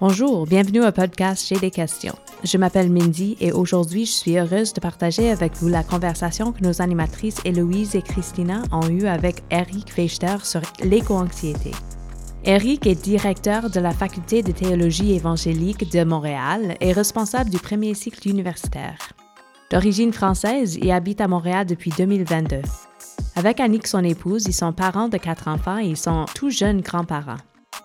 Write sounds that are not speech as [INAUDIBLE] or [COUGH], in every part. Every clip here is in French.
Bonjour, bienvenue au podcast J'ai des questions. Je m'appelle Mindy et aujourd'hui je suis heureuse de partager avec vous la conversation que nos animatrices Héloïse et Christina ont eue avec Eric Fechter sur l'éco-anxiété. Eric est directeur de la Faculté de théologie évangélique de Montréal et responsable du premier cycle universitaire. D'origine française, il habite à Montréal depuis 2022. Avec Annick, son épouse, ils sont parents de quatre enfants et ils sont tout jeunes grands-parents.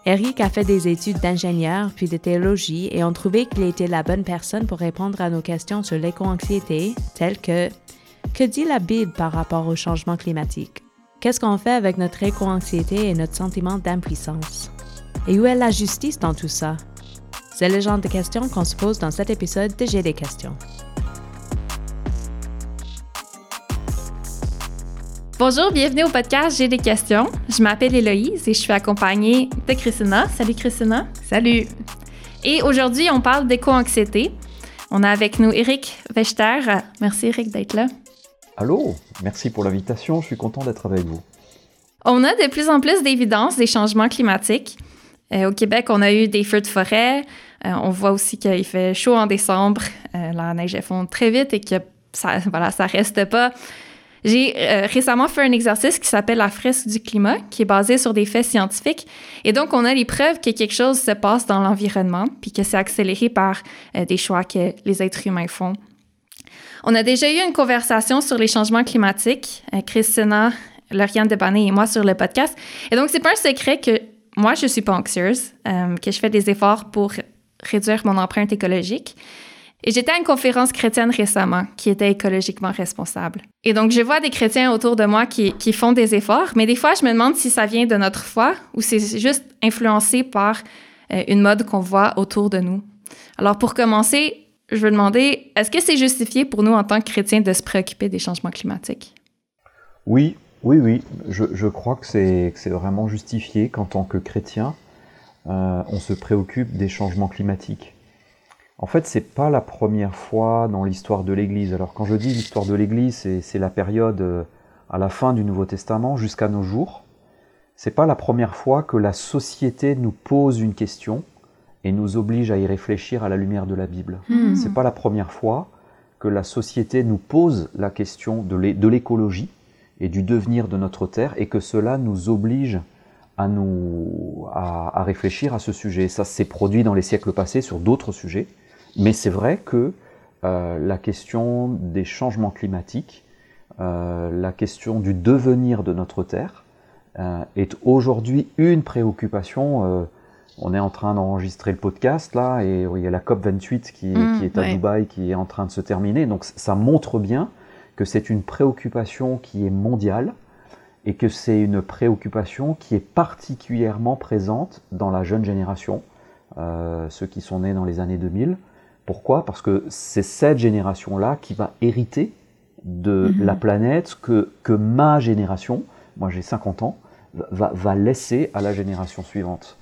Eric a fait des études d'ingénieur puis de théologie et ont trouvé qu'il était la bonne personne pour répondre à nos questions sur l'éco-anxiété, telles que Que dit la Bible par rapport au changement climatique? Qu'est-ce qu'on fait avec notre éco-anxiété et notre sentiment d'impuissance? Et où est la justice dans tout ça? C'est le genre de questions qu'on se pose dans cet épisode de J'ai des questions. Bonjour, bienvenue au podcast J'ai des questions. Je m'appelle Héloïse et je suis accompagnée de Christina. Salut Christina. Salut. Et aujourd'hui, on parle d'éco-anxiété. On a avec nous Eric Vechter. Merci Eric d'être là. Allô, merci pour l'invitation, je suis content d'être avec vous. On a de plus en plus d'évidence des changements climatiques. Euh, au Québec, on a eu des feux de forêt. Euh, on voit aussi qu'il fait chaud en décembre. Euh, la neige fond très vite et que ça, voilà, ça reste pas. J'ai euh, récemment fait un exercice qui s'appelle la fresque du climat, qui est basé sur des faits scientifiques. Et donc, on a les preuves que quelque chose se passe dans l'environnement, puis que c'est accéléré par euh, des choix que les êtres humains font. On a déjà eu une conversation sur les changements climatiques, euh, Christina, Lauriane Debané et moi sur le podcast. Et donc, c'est pas un secret que moi, je suis pas anxieuse, que je fais des efforts pour réduire mon empreinte écologique. Et j'étais à une conférence chrétienne récemment qui était écologiquement responsable. Et donc, je vois des chrétiens autour de moi qui, font des efforts, mais des fois, je me demande si ça vient de notre foi ou c'est juste influencé par euh, une mode qu'on voit autour de nous. Alors, pour commencer, je veux demander, est-ce que c'est justifié pour nous en tant que chrétiens de se préoccuper des changements climatiques? Oui, oui, oui. Je, je crois que c'est vraiment justifié qu'en tant que chrétien, euh, on se préoccupe des changements climatiques. En fait, c'est pas la première fois dans l'histoire de l'Église. Alors, quand je dis l'histoire de l'Église, c'est la période euh, à la fin du Nouveau Testament jusqu'à nos jours. C'est pas la première fois que la société nous pose une question et nous oblige à y réfléchir à la lumière de la Bible. Hmm. C'est pas la première fois que la société nous pose la question de l'écologie et du devenir de notre terre et que cela nous oblige à, nous, à, à réfléchir à ce sujet. Ça s'est produit dans les siècles passés sur d'autres sujets. Mais c'est vrai que euh, la question des changements climatiques, euh, la question du devenir de notre Terre, euh, est aujourd'hui une préoccupation. on est en train d'enregistrer le podcast là, et il y a la COP 28 qui, mmh, qui est à Dubaï, qui est en train de se terminer. Donc ça montre bien que c'est une préoccupation qui est mondiale et que c'est une préoccupation qui est particulièrement présente dans la jeune génération, euh, ceux qui sont nés dans les années 2000, pourquoi? Parce que c'est cette génération-là qui va hériter de mhm. la planète que, que ma génération, moi j'ai 50 ans, va, va, laisser à la génération suivante.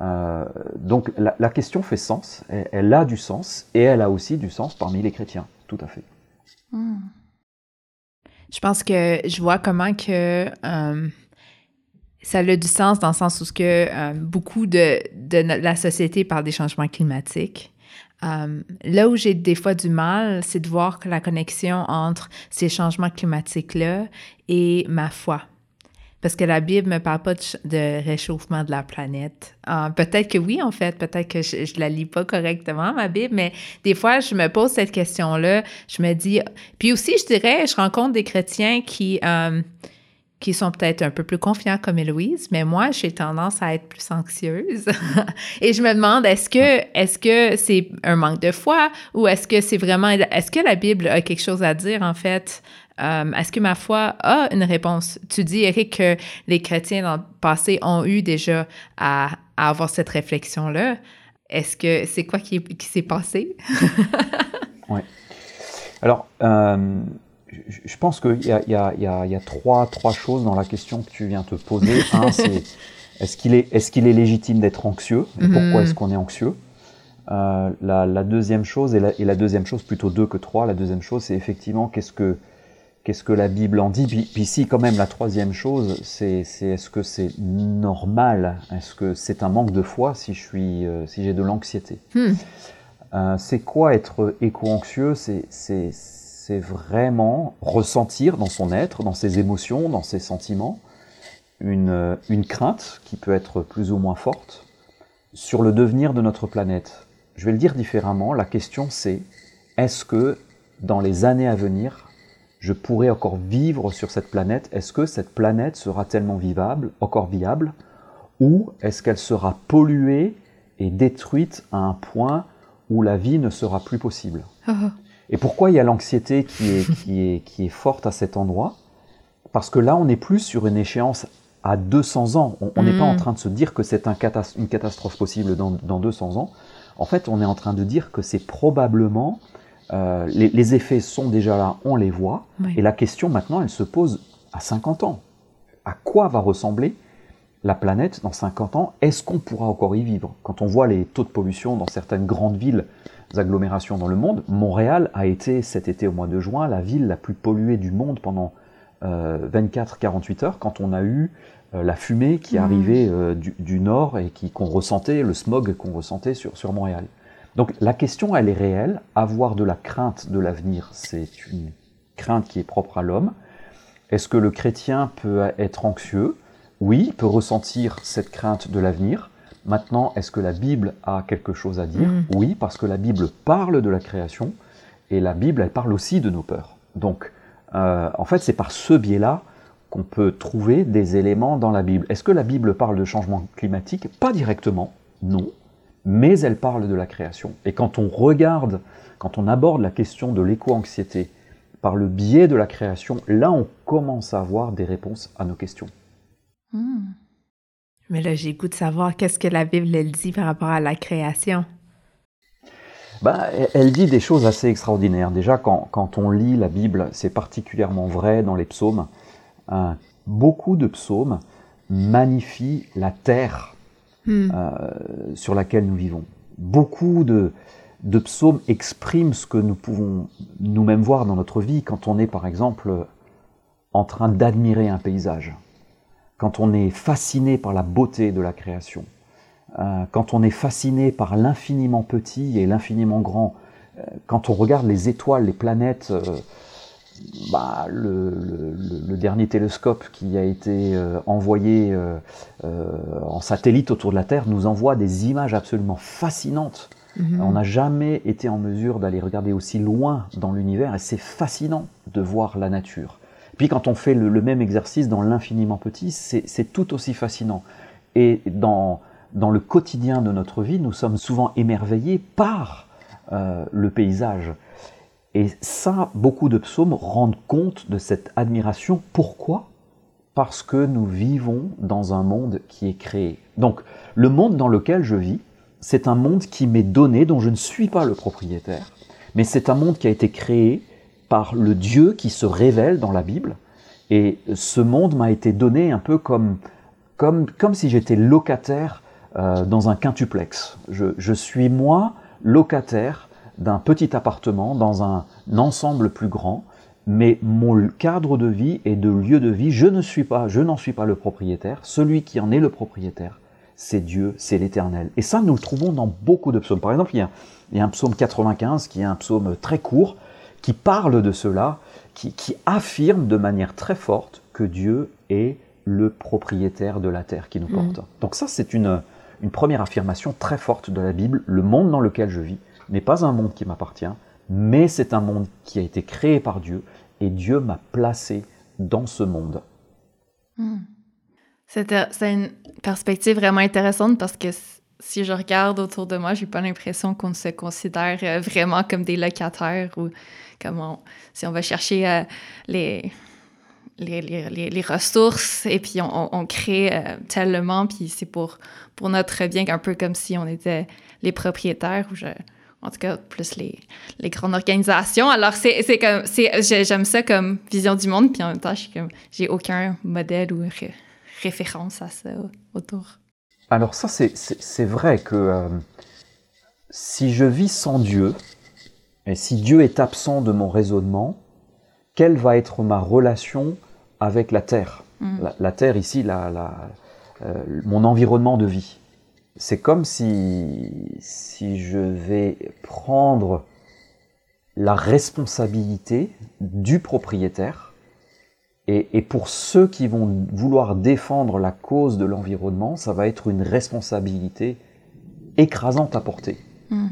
Euh, donc la, la, question fait sens, elle, elle, a du sens, et elle a aussi du sens parmi les chrétiens, tout à fait. Hmm. Je pense que je vois comment que euh, ça a du sens dans le sens où que, euh, beaucoup de, de, la société parle des changements climatiques. Euh, là où j'ai des fois du mal, c'est de voir que la connexion entre ces changements climatiques-là et ma foi. Parce que la Bible ne me parle pas de, réchauffement de la planète. Euh, peut-être que oui, en fait, peut-être que je, ne la lis pas correctement, ma Bible, mais des fois, je me pose cette question-là. Je me dis... Puis aussi, je dirais, je rencontre des chrétiens qui... Euh, qui sont peut-être un peu plus confiants comme Héloïse, mais moi, j'ai tendance à être plus anxieuse. [LAUGHS] et je me demande, est-ce que est-ce que c'est un manque de foi ou est-ce que c'est vraiment, est-ce que la Bible a quelque chose à dire en fait? Euh, est-ce que ma foi a une réponse? Tu dis, Eric, que les chrétiens dans le passé ont eu déjà à, avoir cette réflexion-là. Est-ce que c'est quoi qui, s'est passé? [LAUGHS] oui. Alors, euh, je pense qu'il y a, y, a, y, a, y a, trois, trois choses dans la question que tu viens te poser. [LAUGHS] Un, c'est est-ce qu'il est, est, qu'il est, légitime d'être anxieux? Et Pourquoi mhm. est-ce qu'on est anxieux? Euh, la, la, deuxième chose, et la, et la, deuxième chose, plutôt deux que trois, la deuxième chose, c'est effectivement qu'est-ce que, qu'est-ce que la Bible en dit? Puis, puis si quand même la troisième chose, c'est est-ce que c'est normal? Est-ce que c'est un manque de foi si je suis euh, si j'ai de l'anxiété? Hmm. Euh, C'est quoi être éco-anxieux? C'est c'est vraiment ressentir dans son être, dans ses émotions, dans ses sentiments, une, euh, une crainte qui peut être plus ou moins forte sur le devenir de notre planète. Je vais le dire différemment, la question c'est est-ce que dans les années à venir, je pourrai encore vivre sur cette planète? Est-ce que cette planète sera tellement vivable, encore viable? Ou est-ce qu'elle sera polluée et détruite à un point où la vie ne sera plus possible? Oh. Et pourquoi il y a l'anxiété qui est, qui, est, qui est forte à cet endroit? Parce que là, on n'est plus sur une échéance à 200 ans. On n'est pas en Mm. train de se dire que c'est un catas- une catastrophe possible dans, dans 200 ans. En fait, on est en train de dire que c'est probablement... euh, les, les effets sont déjà là, on les voit. Oui. Et la question maintenant, elle se pose à 50 ans. À quoi va ressembler la planète dans 50 ans? Est-ce qu'on pourra encore y vivre? Quand on voit les taux de pollution dans certaines grandes villes, agglomérations dans le monde, Montréal a été cet été au mois de juin la ville la plus polluée du monde pendant 24-48 heures quand on a eu euh, la fumée qui Mhm. arrivait euh, du, du nord et qui qu'on ressentait, le smog qu'on ressentait sur, sur Montréal. Donc la question, elle est réelle. Avoir de la crainte de l'avenir, c'est une crainte qui est propre à l'homme. Est-ce que le chrétien peut être anxieux? Oui, il peut ressentir cette crainte de l'avenir. Maintenant, est-ce que la Bible a quelque chose à dire Mm. Oui, parce que la Bible parle de la création et la Bible, elle parle aussi de nos peurs. Donc, euh, en fait, c'est par ce biais-là qu'on peut trouver des éléments dans la Bible. Est-ce que la Bible parle de changement climatique? Pas directement, non, mais elle parle de la création. Et quand on regarde, quand on aborde la question de l'éco-anxiété par le biais de la création, là, on commence à avoir des réponses à nos questions. Hmm. Mais là, j'ai goût de savoir qu'est-ce que la Bible elle dit par rapport à la création. Ben, elle- elle dit des choses assez extraordinaires. Déjà, quand, quand on lit la Bible, c'est particulièrement vrai dans les psaumes. Euh, beaucoup de psaumes magnifient la terre Hmm. euh, sur laquelle nous vivons. Beaucoup de, de psaumes expriment ce que nous pouvons nous-mêmes voir dans notre vie quand on est, par exemple, en train d'admirer un paysage, quand on est fasciné par la beauté de la création, euh, quand on est fasciné par l'infiniment petit et l'infiniment grand, euh, quand on regarde les étoiles, les planètes, euh, bah, le, le- le- le dernier télescope qui a été euh, envoyé euh, euh, en satellite autour de la Terre nous envoie des images absolument fascinantes. Mhm. On n'a jamais été en mesure d'aller regarder aussi loin dans l'univers et c'est fascinant de voir la nature. Puis quand on fait le, même exercice dans l'infiniment petit, c'est c'est tout aussi fascinant. Et dans, dans le quotidien de notre vie, nous sommes souvent émerveillés par euh, le paysage. Et ça, beaucoup de psaumes rendent compte de cette admiration. Pourquoi? Parce que nous vivons dans un monde qui est créé. Donc, le monde dans lequel je vis, c'est un monde qui m'est donné, dont je ne suis pas le propriétaire, mais c'est un monde qui a été créé par le Dieu qui se révèle dans la Bible. Et ce monde m'a été donné un peu comme, comme, comme si j'étais locataire euh, dans un quintuplex. Je, je suis moi locataire d'un petit appartement dans un ensemble plus grand, mais mon cadre de vie et de lieu de vie, je ne suis pas, je n'en suis pas le propriétaire. Celui qui en est le propriétaire, c'est Dieu, c'est l'Éternel. Et ça, nous le trouvons dans beaucoup de psaumes. Par exemple, il y a, il y a un psaume 95 qui est un psaume très court, qui parle de cela, qui, qui affirme de manière très forte que Dieu est le propriétaire de la terre qui nous Mhm. porte. Donc ça, c'est une, une première affirmation très forte de la Bible. Le monde dans lequel je vis n'est pas un monde qui m'appartient, mais c'est un monde qui a été créé par Dieu, et Dieu m'a placé dans ce monde. C'était c'est une perspective vraiment intéressante parce que si je regarde autour de moi, j'ai pas l'impression qu'on se considère euh, vraiment comme des locataires ou comme on- si on va chercher euh, les, les, les, les- ressources et puis on, on- crée euh, tellement, puis c'est pour, pour notre bien, un peu comme si on était les propriétaires ou je, en tout cas plus les, les grandes organisations. Alors c'est c'est comme c'est j'ai- j'aime ça comme vision du monde, puis en même temps je suis comme j'ai aucun modèle ou ré- référence à ça autour. Alors ça, c'est- c'est c'est vrai que euh, si je vis sans Dieu, et si Dieu est absent de mon raisonnement, quelle va être ma relation avec la Terre Mm. la, la Terre ici, la, la, euh, mon environnement de vie. C'est comme si, si je vais prendre la responsabilité du propriétaire et, et pour ceux qui vont vouloir défendre la cause de l'environnement, ça va être une responsabilité écrasante à porter. Mm.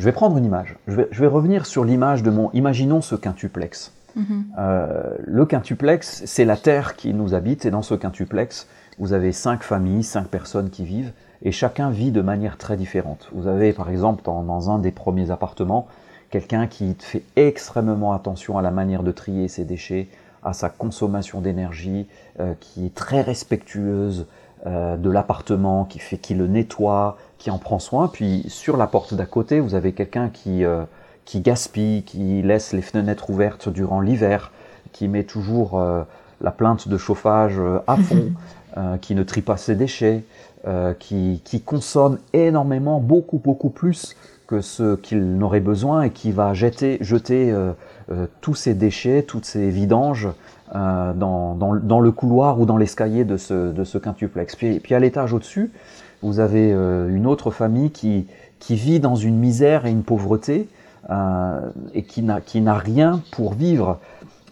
Je vais prendre une image. Je vais, je vais revenir sur l'image de mon... Imaginons ce quintuplex. Mhm. Euh, le quintuplex, c'est la terre qui nous habite, et dans ce quintuplex, vous avez cinq familles, cinq personnes qui vivent, et chacun vit de manière très différente. Vous avez, par exemple, dans, dans un des premiers appartements, quelqu'un qui fait extrêmement attention à la manière de trier ses déchets, à sa consommation d'énergie, euh, qui est très respectueuse euh, de l'appartement, qui fait, qui le nettoie, qui en prend soin. Puis sur la porte d'à côté, vous avez quelqu'un qui euh, qui gaspille, qui laisse les fenêtres ouvertes durant l'hiver, qui met toujours euh, la plainte de chauffage euh, à [LAUGHS] fond, euh, qui ne trie pas ses déchets, euh, qui, qui consomme énormément, beaucoup, beaucoup plus que ce qu'il n'aurait besoin et qui va jeter, jeter tous ses déchets, toutes ses vidanges euh, dans, le couloir ou dans l'escalier de ce, quintuplex. Puis, puis à l'étage au-dessus, vous avez euh, une autre famille qui, vit dans une misère et une pauvreté, euh, et qui n'a rien pour vivre.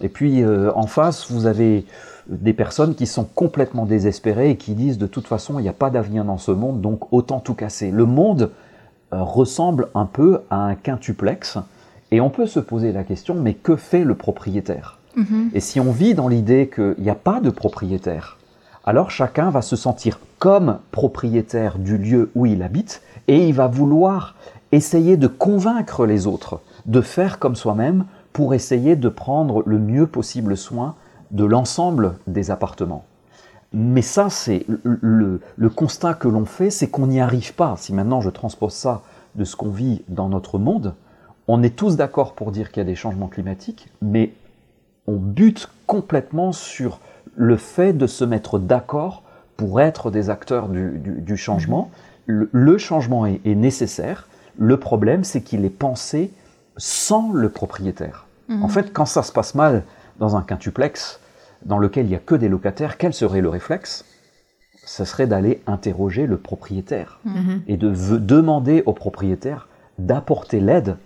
Et puis euh, en face, vous avez des personnes qui sont complètement désespérées et qui disent de toute façon, il n'y a pas d'avenir dans ce monde, donc autant tout casser. Le monde euh, ressemble un peu à un quintuplex, et on peut se poser la question, mais que fait le propriétaire? Mhm. Et si on vit dans l'idée qu'il n'y a pas de propriétaire, alors chacun va se sentir comme propriétaire du lieu où il habite, et il va vouloir essayer de convaincre les autres de faire comme soi-même pour essayer de prendre le mieux possible soin de l'ensemble des appartements. Mais ça, c'est le, le- le constat que l'on fait, c'est qu'on n'y arrive pas. Si maintenant je transpose ça de ce qu'on vit dans notre monde, on est tous d'accord pour dire qu'il y a des changements climatiques, mais on bute complètement sur le fait de se mettre d'accord pour être des acteurs du, du- du changement. Le, le changement est, est nécessaire. Le problème, c'est qu'il est pensé sans le propriétaire. Mhm. En fait, quand ça se passe mal dans un quintuplex dans lequel il n'y a que des locataires, quel serait le réflexe? Ce serait d'aller interroger le propriétaire Mhm. et de demander au propriétaire d'apporter l'aide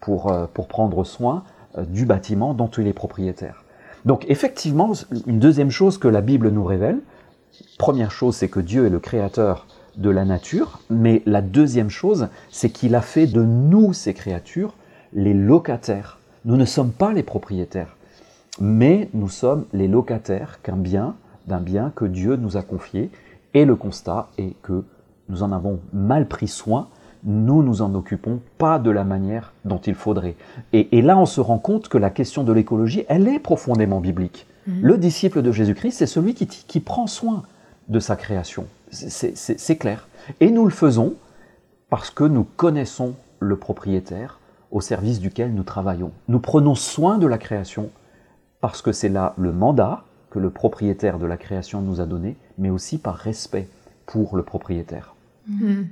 pour, euh, pour prendre soin euh, du bâtiment dont il est propriétaire. Donc effectivement, une deuxième chose que la Bible nous révèle, première chose, c'est que Dieu est le créateur de la nature, mais la deuxième chose, c'est qu'il a fait de nous, ces créatures, les locataires. Nous ne sommes pas les propriétaires, mais nous sommes les locataires qu'un bien, d'un bien que Dieu nous a confié, et le constat est que nous en avons mal pris soin, nous nous en occupons pas de la manière dont il faudrait. Et, et là, on se rend compte que la question de l'écologie, elle est profondément biblique. Mhm. Le disciple de Jésus-Christ, c'est celui qui, qui prend soin de sa création. C'est clair. Et nous le faisons parce que nous connaissons le propriétaire au service duquel nous travaillons. Nous prenons soin de la création parce que c'est là le mandat que le propriétaire de la création nous a donné, mais aussi par respect pour le propriétaire. Mhm.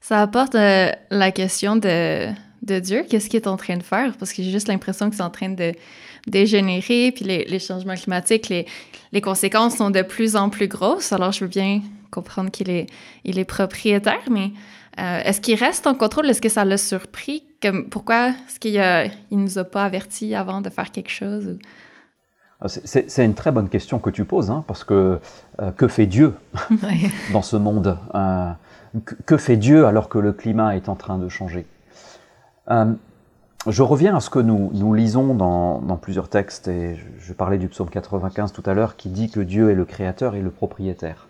Ça apporte euh, la question de, de Dieu, qu'est-ce qu'il est en train de faire? Parce que j'ai juste l'impression que c'est en train de dégénérer, puis les, les changements climatiques, les, les conséquences sont de plus en plus grosses. Alors, je veux bien comprendre qu'il est, il est propriétaire, mais euh, est-ce qu'il reste en contrôle? Est-ce que ça l'a surpris? Comme, pourquoi est-ce qu'il a, il nous a pas avertis avant de faire quelque chose? Ah, c'est- une très bonne question que tu poses, hein, parce que euh, que fait Dieu [LAUGHS] dans ce monde? Euh, que, fait Dieu alors que le climat est en train de changer Euh, Je reviens à ce que nous, lisons dans, plusieurs textes, et je, je parlais du psaume 95 tout à l'heure, qui dit que Dieu est le créateur et le propriétaire.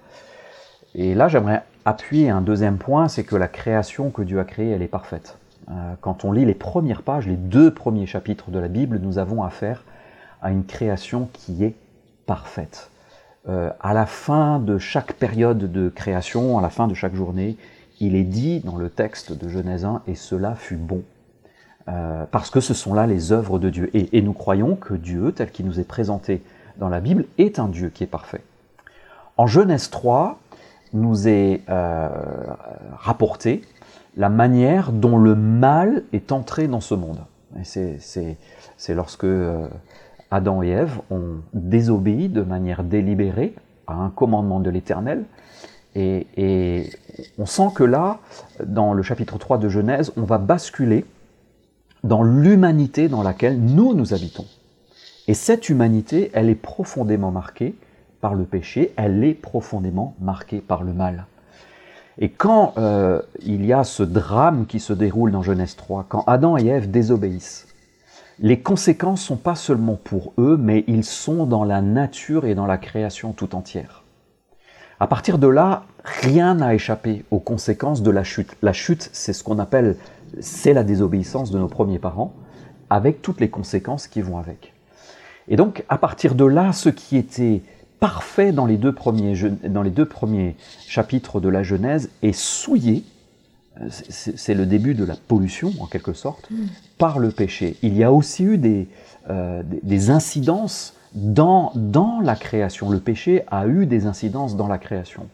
Et là, j'aimerais appuyer un deuxième point, c'est que la création que Dieu a créée, elle est parfaite. Euh, quand on lit les premières pages, les deux premiers chapitres de la Bible, nous avons affaire à une création qui est parfaite. Euh, à la fin de chaque période de création, à la fin de chaque journée, il est dit dans le texte de Genèse 1, et cela fut bon. Euh, parce que ce sont là les œuvres de Dieu. Et, nous croyons que Dieu, tel qu'il nous est présenté dans la Bible, est un Dieu qui est parfait. En Genèse 3, nous est euh, rapporté la manière dont le mal est entré dans ce monde. C'est lorsque Adam et Ève ont désobéi de manière délibérée à un commandement de l'Éternel. Et, on sent que là, dans le chapitre 3 de Genèse, on va basculer dans l'humanité dans laquelle nous, nous habitons. Et cette humanité, elle est profondément marquée par le péché, elle est profondément marquée par le mal. Et quand euh, il y a ce drame qui se déroule dans Genèse 3, quand Adam et Ève désobéissent, les conséquences sont pas seulement pour eux, mais ils sont dans la nature et dans la création tout entière. À partir de là, rien n'a échappé aux conséquences de la chute. La chute, c'est ce qu'on appelle, c'est la désobéissance de nos premiers parents, avec toutes les conséquences qui vont avec. Et donc, à partir de là, ce qui était parfait dans les deux premiers, dans les deux premiers chapitres de la Genèse est souillé, c'est le début de la pollution en quelque sorte, mm. par le péché. Il y a aussi eu des, euh, des incidences dans, dans la création. Le péché a eu des incidences dans la création.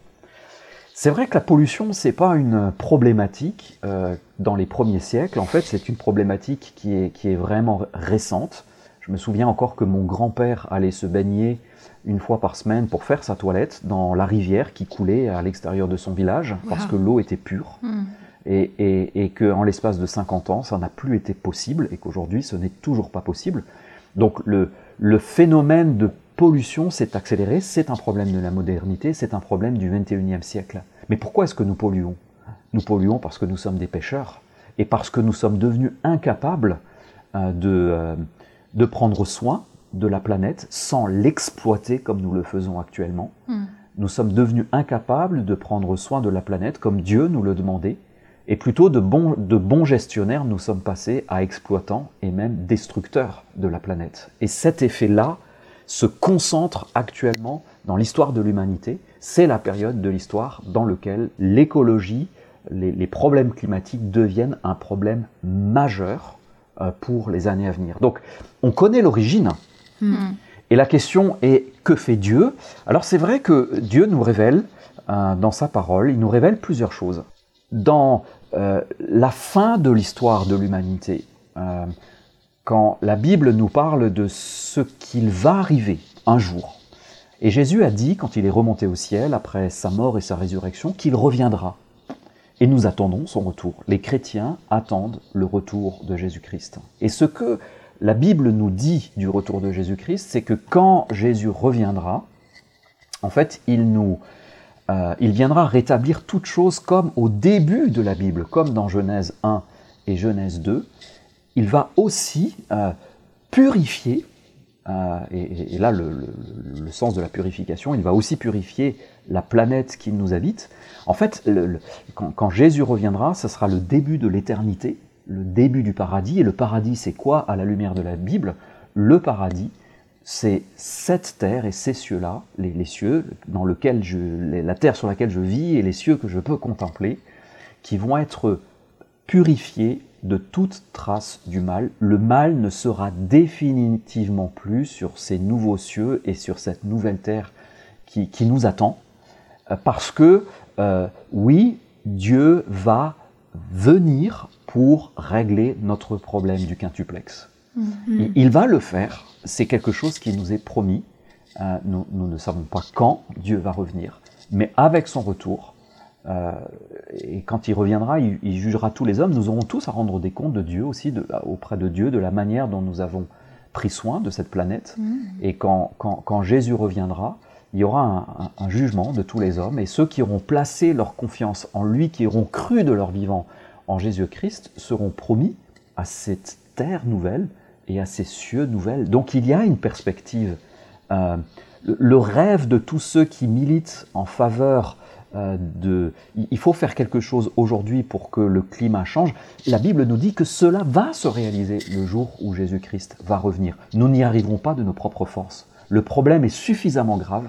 C'est vrai que la pollution, c'est pas une problématique euh, dans les premiers siècles. En fait, c'est une problématique qui est, qui est vraiment récente. Je me souviens encore que mon grand-père allait se baigner une fois par semaine pour faire sa toilette dans la rivière qui coulait à l'extérieur de son village parce que l'eau était pure. Hmm. Et, et, et qu'en l'espace de 50 ans, ça n'a plus été possible et qu'aujourd'hui, ce n'est toujours pas possible. Donc le, le phénomène de pollution s'est accéléré, c'est un problème de la modernité, c'est un problème du 21e siècle. Mais pourquoi est-ce que nous polluons? Nous polluons parce que nous sommes des pêcheurs et parce que nous sommes devenus incapables euh, de, euh, de prendre soin de la planète sans l'exploiter comme nous le faisons actuellement. Hmm. Nous sommes devenus incapables de prendre soin de la planète comme Dieu nous le demandait, et plutôt de bons, de bons gestionnaires, nous sommes passés à exploitants et même destructeurs de la planète. Et cet effet-là se concentre actuellement dans l'histoire de l'humanité. C'est la période de l'histoire dans laquelle l'écologie, les, les problèmes climatiques deviennent un problème majeur euh, pour les années à venir. Donc, on connaît l'origine. Hmm. Et la question est, que fait Dieu? Alors, c'est vrai que Dieu nous révèle, euh, dans sa parole, il nous révèle plusieurs choses. Dans euh, la fin de l'histoire de l'humanité, quand la Bible nous parle de ce qu'il va arriver un jour, et Jésus a dit, quand il est remonté au ciel, après sa mort et sa résurrection, qu'il reviendra. Et nous attendons son retour. Les chrétiens attendent le retour de Jésus-Christ. Et ce que la Bible nous dit du retour de Jésus-Christ, c'est que quand Jésus reviendra, en fait, il nous, euh, il viendra rétablir toutes choses comme au début de la Bible, comme dans Genèse 1 et Genèse 2. Il va aussi euh, purifier euh, et, là, le, sens de la purification, il va aussi purifier la planète qui nous habite. En fait, quand, Jésus reviendra, ce sera le début de l'éternité, le début du paradis. Et le paradis, c'est quoi à la lumière de la Bible? Le paradis, c'est cette terre et ces cieux-là, les, cieux dans lequel je, la terre sur laquelle je vis et les cieux que je peux contempler, qui vont être purifiés de toute trace du mal. Le mal ne sera définitivement plus sur ces nouveaux cieux et sur cette nouvelle terre qui, nous attend, euh, parce que euh, oui, Dieu va venir pour régler notre problème du quintuplex. Mm-hmm. Il, va le faire, c'est quelque chose qui nous est promis. Euh, nous, nous ne savons pas quand Dieu va revenir, mais avec son retour, euh, et quand il reviendra, il, jugera tous les hommes. Nous aurons tous à rendre des comptes de Dieu aussi, de, auprès de Dieu, de la manière dont nous avons pris soin de cette planète. Mmh. Et quand, quand, quand, Jésus reviendra, il y aura un, un, jugement de tous les hommes. Et ceux qui auront placé leur confiance en lui, qui auront cru de leur vivant en Jésus-Christ, seront promis à cette terre nouvelle et à ces cieux nouvelles. Donc il y a une perspective. Euh, le rêve de tous ceux qui militent en faveur euh, de, il faut faire quelque chose aujourd'hui pour que le climat change. La Bible nous dit que cela va se réaliser le jour où Jésus-Christ va revenir. Nous n'y arriverons pas de nos propres forces. Le problème est suffisamment grave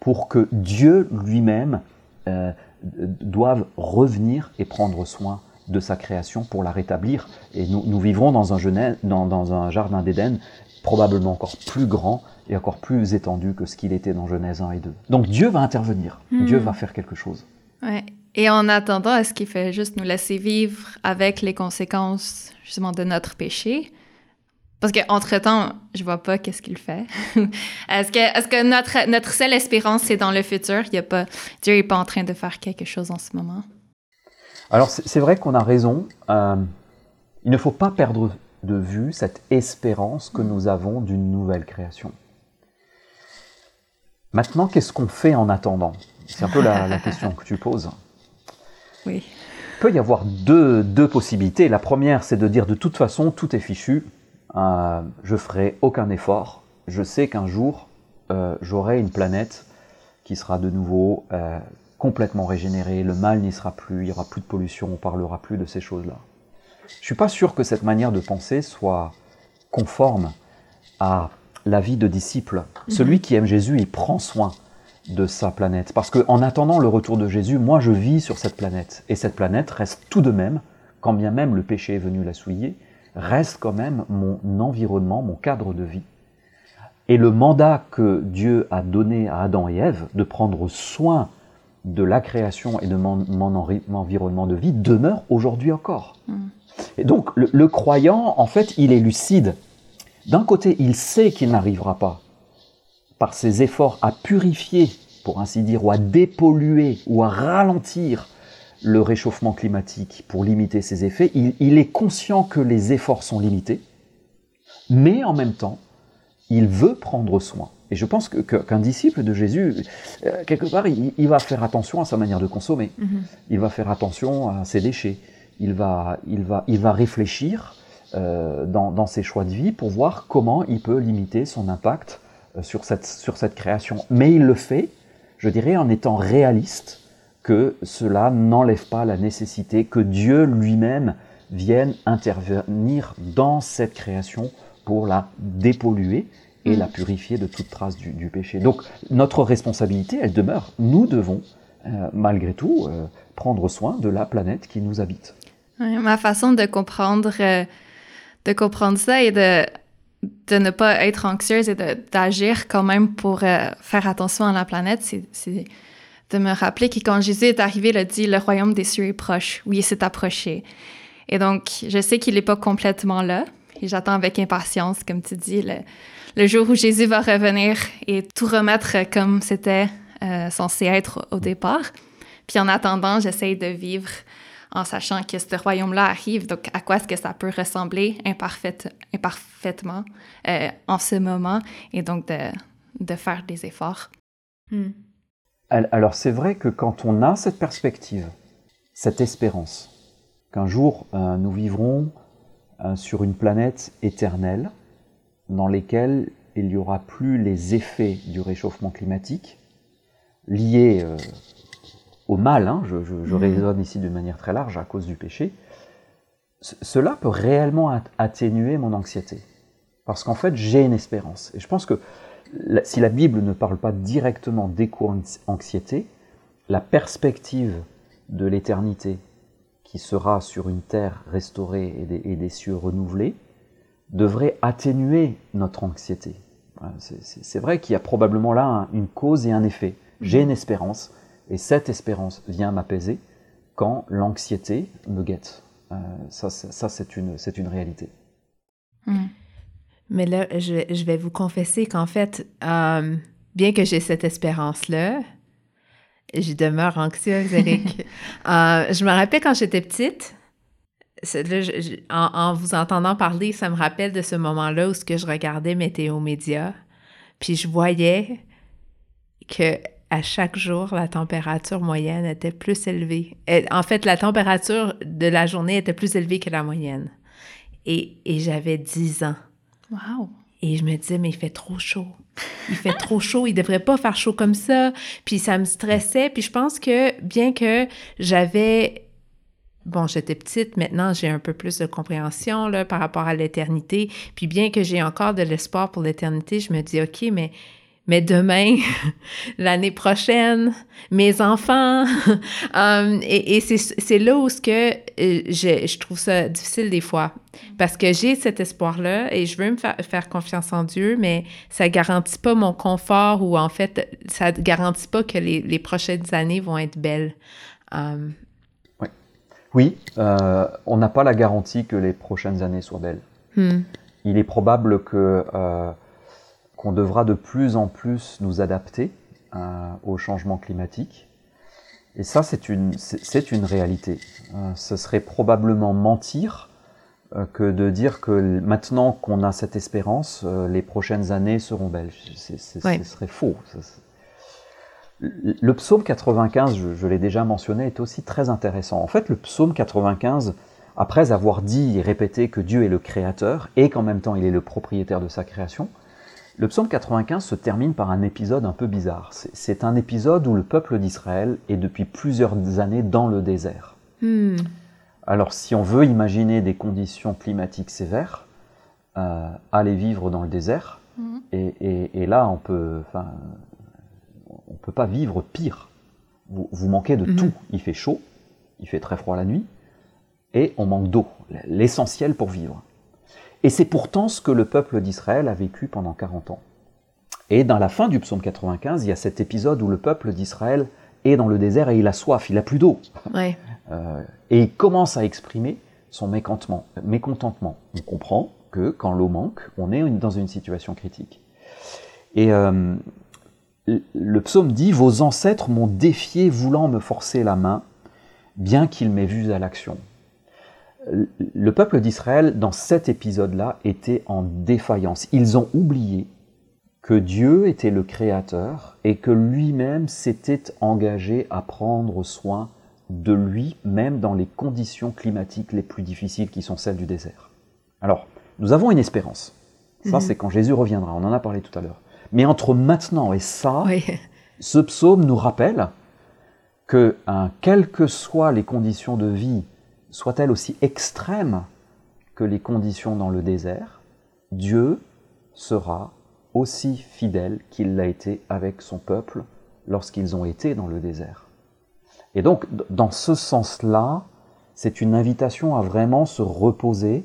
pour que Dieu lui-même euh, doive revenir et prendre soin de sa création pour la rétablir. Et nous, nous vivrons dans un, dans, dans un jardin d'Éden probablement encore plus grand et encore plus étendu que ce qu'il était dans Genèse 1 et 2. Donc Dieu va intervenir, hmm. Dieu va faire quelque chose. Ouais. Et en attendant, est-ce qu'il fait juste nous laisser vivre avec les conséquences justement de notre péché? Parce qu'entre-temps, je vois pas qu'est-ce qu'il fait. [LAUGHS] est-ce que, est que notre, notre seule espérance, c'est dans le futur? Il y a pas, Dieu n'est pas en train de faire quelque chose en ce moment. Alors, c'est vrai qu'on a raison. Euh, il ne faut pas perdre de vue cette espérance que nous avons d'une nouvelle création. Maintenant, qu'est-ce qu'on fait en attendant? C'est un peu la, question que tu poses. Oui. Il peut y avoir deux, deux possibilités. La première, c'est de dire de toute façon, tout est fichu, euh, je ferai aucun effort. Je sais qu'un jour, euh, j'aurai une planète qui sera de nouveau complètement régénérée, le mal n'y sera plus, il n'y aura plus de pollution, on parlera plus de ces choses-là. Je ne suis pas sûr que cette manière de penser soit conforme à la vie de disciple. Mhm. Celui qui aime Jésus, il prend soin de sa planète. Parce qu'en attendant le retour de Jésus, moi je vis sur cette planète. Et cette planète reste tout de même, quand bien même le péché est venu la souiller, reste quand même mon environnement, mon cadre de vie. Et le mandat que Dieu a donné à Adam et Ève de prendre soin de la création et de mon, environnement de vie demeure aujourd'hui encore. Mm. Et donc le, croyant, en fait, il est lucide. D'un côté, il sait qu'il n'arrivera pas, par ses efforts, à purifier, pour ainsi dire, ou à dépolluer, ou à ralentir le réchauffement climatique pour limiter ses effets. Il, est conscient que les efforts sont limités, mais en même temps, il veut prendre soin. Et je pense qu'un disciple de Jésus, euh, quelque part, il, va faire attention à sa manière de consommer. Mm-hmm. Il va faire attention à ses déchets il va, il va, il va réfléchir euh, dans, ses choix de vie pour voir comment il peut limiter son impact euh, sur, cette, sur cette création. Mais il le fait, je dirais, en étant réaliste que cela n'enlève pas la nécessité que Dieu lui-même vienne intervenir dans cette création pour la dépolluer et la mm. purifier de toute trace du, péché. Donc notre responsabilité, elle demeure. Nous devons, euh, malgré tout, prendre soin de la planète qui nous habite ma façon de comprendre, euh, de comprendre ça et de, de ne pas être anxieuse et d'agir quand même pour euh, faire attention à la planète, c'est de me rappeler que quand Jésus est arrivé, il a dit le royaume des cieux est proche. Oui, il s'est approché. Et donc, je sais qu'il n'est pas complètement là. Et j'attends avec impatience, comme tu dis, le, le, jour où Jésus va revenir et tout remettre comme c'était euh, censé être au départ. Puis en attendant, j'essaye de vivre en sachant que ce royaume-là arrive. Donc, à quoi est-ce que ça peut ressembler imparfaitement euh, en ce moment et donc de, faire des efforts. Hmm. Alors, c'est vrai que quand on a cette perspective, cette espérance, qu'un jour euh, nous vivrons euh, sur une planète éternelle dans laquelle il n'y aura plus les effets du réchauffement climatique liés au mal, hein, je, mhm. raisonne ici d'une manière très large à cause du péché, cela peut réellement atténuer mon anxiété. Parce qu'en fait, j'ai une espérance. Et je pense que si la Bible ne parle pas directement d'éco-anxiété, la perspective de l'éternité qui sera sur une terre restaurée et des, cieux renouvelés devrait atténuer notre anxiété. C'est vrai qu'il y a probablement là une cause et un effet. J'ai une espérance, et cette espérance vient m'apaiser quand l'anxiété me guette. Euh, ça, ça c'est une, une réalité. Hmm. Mais là, je, vais vous confesser qu'en fait, euh, bien que j'ai cette espérance-là, je demeure anxieuse, Eric. [LAUGHS] Euh, je me rappelle quand j'étais petite, en, en, vous entendant parler, ça me rappelle de ce moment-là où ce que je regardais Météo Média, puis je voyais que à chaque jour, la température moyenne était plus élevée. En fait, la température de la journée était plus élevée que la moyenne. Et, et j'avais 10 ans. Wow! Et je me disais, mais il fait trop chaud. Il fait trop chaud, il devrait pas faire chaud comme ça. Puis ça me stressait. Puis je pense que bien que j'avais bon, j'étais petite, maintenant j'ai un peu plus de compréhension là, par rapport à l'éternité. Puis bien que j'ai encore de l'espoir pour l'éternité, je me dis, OK, mais mais demain, [LAUGHS] l'année prochaine, mes enfants. [LAUGHS] Um, et, c'est là où ce que euh, je, je, trouve ça difficile des fois. Parce que j'ai cet espoir-là et je veux me faire, confiance en Dieu, mais ça garantit pas mon confort ou en fait, ça garantit pas que les, prochaines années vont être belles. Um, oui, euh, on n'a pas la garantie que les prochaines années soient belles. Hmm. Il est probable que qu'on devra de plus en plus nous adapter au changement climatique. Et ça, c'est une, c'est une réalité. ce serait probablement mentir que de dire que maintenant qu'on a cette espérance, les prochaines années seront belles. Ce serait faux. Le psaume 95, je, l'ai déjà mentionné, est aussi très intéressant. En fait, le psaume 95, après avoir dit et répété que Dieu est le créateur et qu'en même temps il est le propriétaire de sa création, le psaume 95 se termine par un épisode un peu bizarre. C'est un épisode où le peuple d'Israël est depuis plusieurs années dans le désert. Hmm. Alors si on veut imaginer des conditions climatiques sévères, euh, aller vivre dans le désert, hmm. et, là on peut, peut pas vivre pire. Vous, manquez de mhm. tout. Il fait chaud, il fait très froid la nuit, et on manque d'eau, l'essentiel pour vivre. Et c'est pourtant ce que le peuple d'Israël a vécu pendant 40 ans. Et dans la fin du psaume 95, il y a cet épisode où le peuple d'Israël est dans le désert et il a soif, il a plus d'eau. [LAUGHS] Euh, et il commence à exprimer son mécontentement. mécontentement. On comprend que quand l'eau manque, on est dans une situation critique. Et euh, le psaume dit Vos ancêtres m'ont défié voulant me forcer la main, bien qu'ils m'aient vu à l'action. Le peuple d'Israël, dans cet épisode-là, était en défaillance. Ils ont oublié que Dieu était le Créateur et que lui-même s'était engagé à prendre soin de lui, même dans les conditions climatiques les plus difficiles qui sont celles du désert. Alors, nous avons une espérance. Ça, mhm. c'est quand Jésus reviendra. On en a parlé tout à l'heure. Mais entre maintenant et ça, ce psaume nous rappelle que, hein, quelles que soient les conditions de vie, soient-elles aussi extrêmes que les conditions dans le désert, Dieu sera aussi fidèle qu'il l'a été avec son peuple lorsqu'ils ont été dans le désert. Et donc, dans ce sens-là, c'est une invitation à vraiment se reposer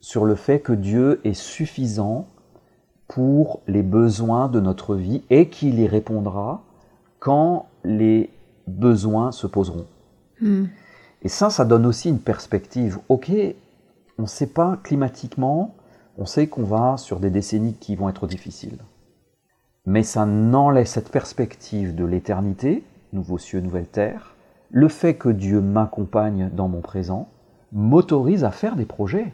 sur le fait que Dieu est suffisant pour les besoins de notre vie et qu'il y répondra quand les besoins se poseront. Hmm. Et ça, ça donne aussi une perspective. Ok, on ne sait pas climatiquement, on sait qu'on va sur des décennies qui vont être difficiles. Mais ça n'enlève cette perspective de l'éternité, nouveaux cieux, nouvelle terre, le fait que Dieu m'accompagne dans mon présent, m'autorise à faire des projets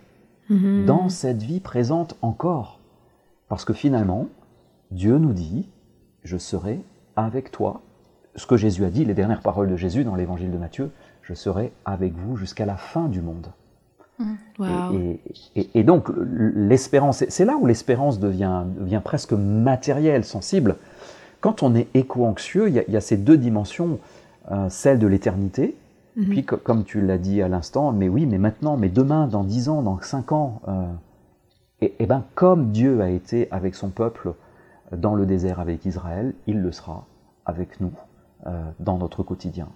hmm. dans cette vie présente encore. Parce que finalement, Dieu nous dit, je serai avec toi. Ce que Jésus a dit, les dernières paroles de Jésus dans l'évangile de Matthieu, je serai avec vous jusqu'à la fin du monde. Mmh. Et, donc l'espérance, c'est là où l'espérance devient, devient, presque matérielle, sensible. Quand on est éco-anxieux, il, y, a ces deux dimensions, euh, celle de l'éternité, mmh. puis comme tu l'as dit à l'instant, mais oui, mais maintenant, mais demain, dans dix ans, dans cinq ans, euh, et, et bien, comme Dieu a été avec son peuple dans le désert avec Israël, il le sera avec nous euh, dans notre quotidien.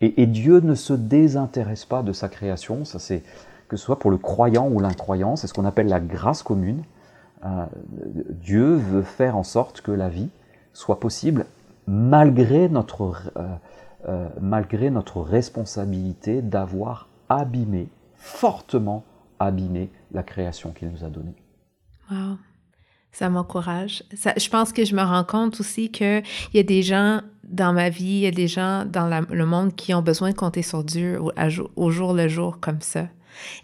Et, Dieu ne se désintéresse pas de sa création, ça c'est que ce soit pour le croyant ou l'incroyant, c'est ce qu'on appelle la grâce commune. Euh, Dieu veut faire en sorte que la vie soit possible malgré notre, euh malgré notre responsabilité d'avoir abîmé, fortement abîmé la création qu'il nous a donnée. Wow. Ça m'encourage. je pense que je me rends compte aussi qu'il y a des gens dans ma vie, il y a des gens dans le monde qui ont besoin de compter sur Dieu au, jour le jour comme ça.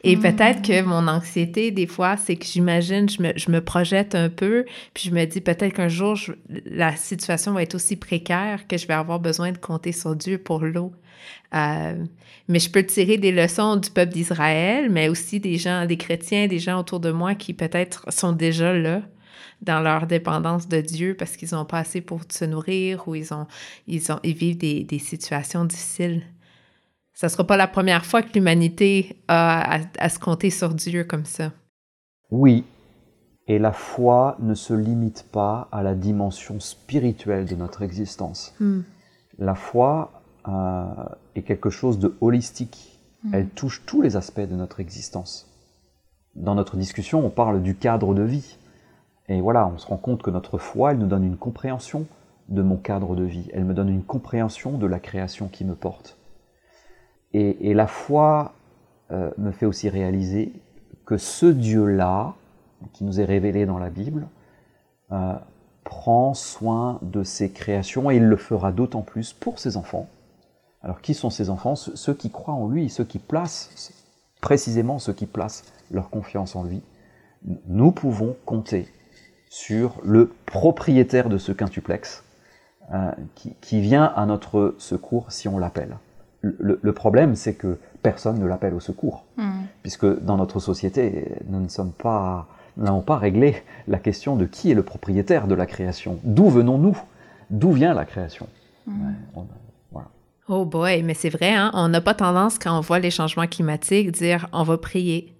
Et mm. peut-être que mon anxiété, des fois, c'est que j'imagine, je me, je me, projette un peu, puis je me dis peut-être qu'un jour, la situation va être aussi précaire que je vais avoir besoin de compter sur Dieu pour l'eau. Euh, mais je peux tirer des leçons du peuple d'Israël, mais aussi des gens, des chrétiens, des gens autour de moi qui peut-être sont déjà là dans leur dépendance de Dieu parce qu'ils n'ont pas assez pour se nourrir ou ils, ont, ils, ont, ils vivent des, des situations difficiles. Ça ne sera pas la première fois que l'humanité a à, se compter sur Dieu comme ça. Oui, et la foi ne se limite pas à la dimension spirituelle de notre existence. Hmm. La foi euh, est quelque chose de holistique. Mm. Elle touche tous les aspects de notre existence. Dans notre discussion, on parle du cadre de vie. Et voilà, on se rend compte que notre foi, elle nous donne une compréhension de mon cadre de vie. Elle me donne une compréhension de la création qui me porte. Et, la foi euh, me fait aussi réaliser que ce Dieu-là qui nous est révélé dans la Bible, euh, prend soin de ses créations et il le fera d'autant plus pour ses enfants. Alors qui sont ces enfants? Ceux qui croient en lui, ceux qui placent, précisément ceux qui placent leur confiance en lui. Nous pouvons compter sur le propriétaire de ce quintuplex euh, qui, vient à notre secours si on l'appelle. Le, problème, c'est que personne ne l'appelle au secours, hmm. puisque dans notre société, nous ne sommes pas, n'avons pas réglé la question de qui est le propriétaire de la création. D'où venons-nous? D'où vient la création? Hmm. Oh boy, mais c'est vrai, hein? on n'a pas tendance, quand on voit les changements climatiques, dire on va prier.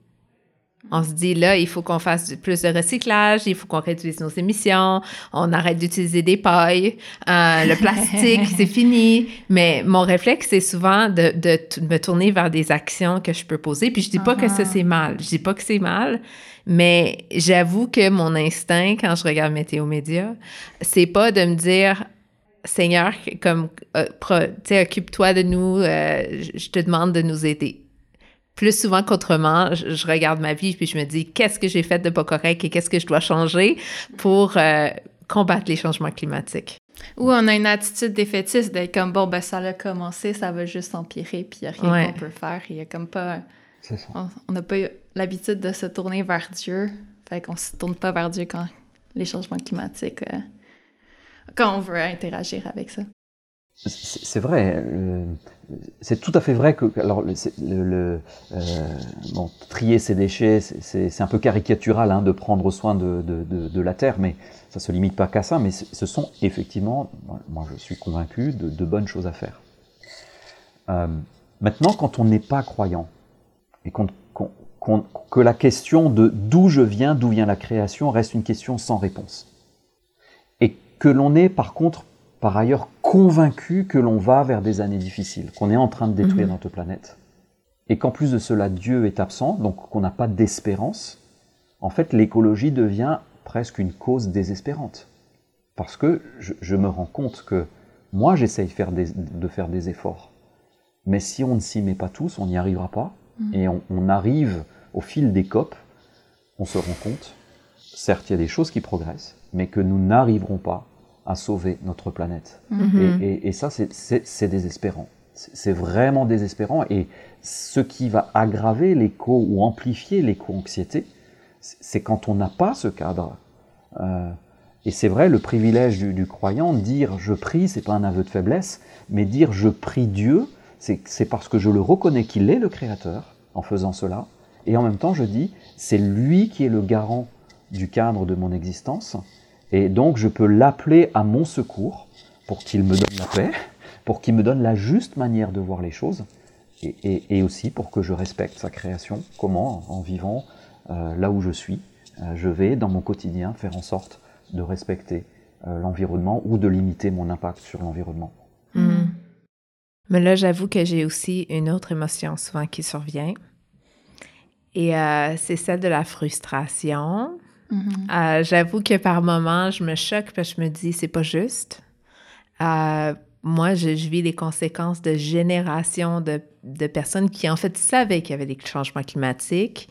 On se dit là, il faut qu'on fasse plus de recyclage, il faut qu'on réduise nos émissions, on arrête d'utiliser des pailles, euh, le plastique, [LAUGHS] c'est fini. Mais mon réflexe, c'est souvent de, de, me tourner vers des actions que je peux poser. Puis je dis pas que ça, uh-huh. c'est mal. Je dis pas que c'est mal, mais j'avoue que mon instinct, quand je regarde Météo Média, c'est pas de me dire Seigneur, comme, euh, occupe-toi de nous, euh, je te demande de nous aider. Plus souvent qu'autrement, je, regarde ma vie puis je me dis qu'est-ce que j'ai fait de pas correct et qu'est-ce que je dois changer pour euh, combattre les changements climatiques? Ou on a une attitude défaitiste d'être comme bon, ben ça a commencé, ça va juste empirer, puis il n'y a rien qu'on peut faire. Il y a comme pas. On n'a pas eu l'habitude de se tourner vers Dieu. Fait qu'on se tourne pas vers Dieu quand les changements climatiques quand on veut interagir avec ça. C'est vrai, c'est tout à fait vrai que alors le, euh, trier ses déchets, c'est un peu caricatural hein, de prendre soin de, la terre, mais ça se limite pas qu'à ça. Mais ce sont effectivement, moi je suis convaincu, de, bonnes choses à faire. Euh, maintenant, quand on n'est pas croyant et que la question de d'où je viens, d'où vient la création, reste une question sans réponse que l'on est par contre par ailleurs convaincu que l'on va vers des années difficiles, qu'on est en train de détruire mhm. notre planète, et qu'en plus de cela Dieu est absent, donc qu'on n'a pas d'espérance, en fait l'écologie devient presque une cause désespérante. Parce que je, me rends compte que moi j'essaye de faire des efforts, mais si on ne s'y met pas tous, on n'y arrivera pas, mhm. et on, arrive au fil des COP, on se rend compte, certes il y a des choses qui progressent, mais que nous n'arriverons pas à sauver notre planète. Mhm. Et, ça, c'est désespérant. C'est vraiment désespérant. Et ce qui va aggraver l'écho ou amplifier l'éco-anxiété, c'est quand on n'a pas ce cadre. Euh, et c'est vrai, le privilège du, croyant, dire je prie, c'est pas un aveu de faiblesse, mais dire je prie Dieu, c'est parce que je le reconnais qu'il est le Créateur en faisant cela. Et en même temps, je dis, c'est lui qui est le garant du cadre de mon existence. Et donc je peux l'appeler à mon secours pour qu'il me donne la paix, pour qu'il me donne la juste manière de voir les choses, et, aussi pour que je respecte sa création. Comment? En vivant euh, là où je suis, euh, je vais dans mon quotidien faire en sorte de respecter euh, l'environnement ou de limiter mon impact sur l'environnement. Hmm. Mais là, j'avoue que j'ai aussi une autre émotion souvent qui survient. Et c'est celle de la frustration Mm-hmm. Euh, j'avoue que par moments, je me choque parce que je me dis, c'est pas juste. Euh, moi, je, vis les conséquences de générations de, personnes qui, en fait, savaient qu'il y avait des changements climatiques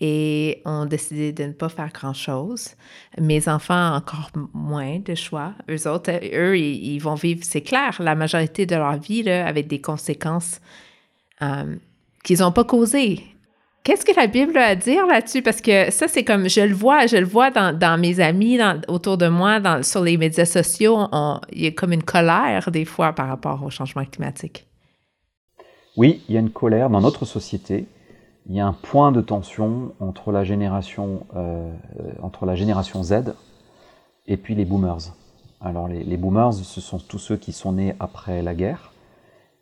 et ont décidé de ne pas faire grand-chose. Mes enfants, encore moins de choix. Eux autres, eux, ils, vont vivre, c'est clair, la majorité de leur vie là, avec des conséquences euh, qu'ils n'ont pas causées. Qu'est-ce que la Bible a à dire là-dessus? Parce que ça, c'est comme, je le vois, je le vois dans, mes amis, autour de moi, sur les médias sociaux, il y a comme une colère des fois par rapport au changement climatique. Oui, il y a une colère dans notre société. Il y a un point de tension entre la génération, euh, entre la génération Z et puis les boomers. Alors les boomers, ce sont tous ceux qui sont nés après la guerre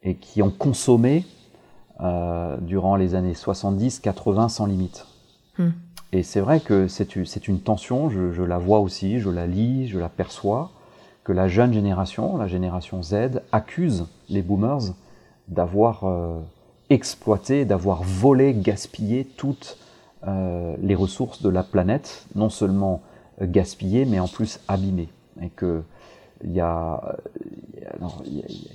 et qui ont consommé euh, durant les années 70-80 sans limite. Hmm. Et c'est vrai que c'est une tension, je, la vois aussi, je la lis, je la perçois, que la jeune génération, la génération Z, accuse les boomers d'avoir euh, exploité, d'avoir volé, gaspillé toutes euh, les ressources de la planète, non seulement gaspillées, mais en plus abîmées. Et que il y a,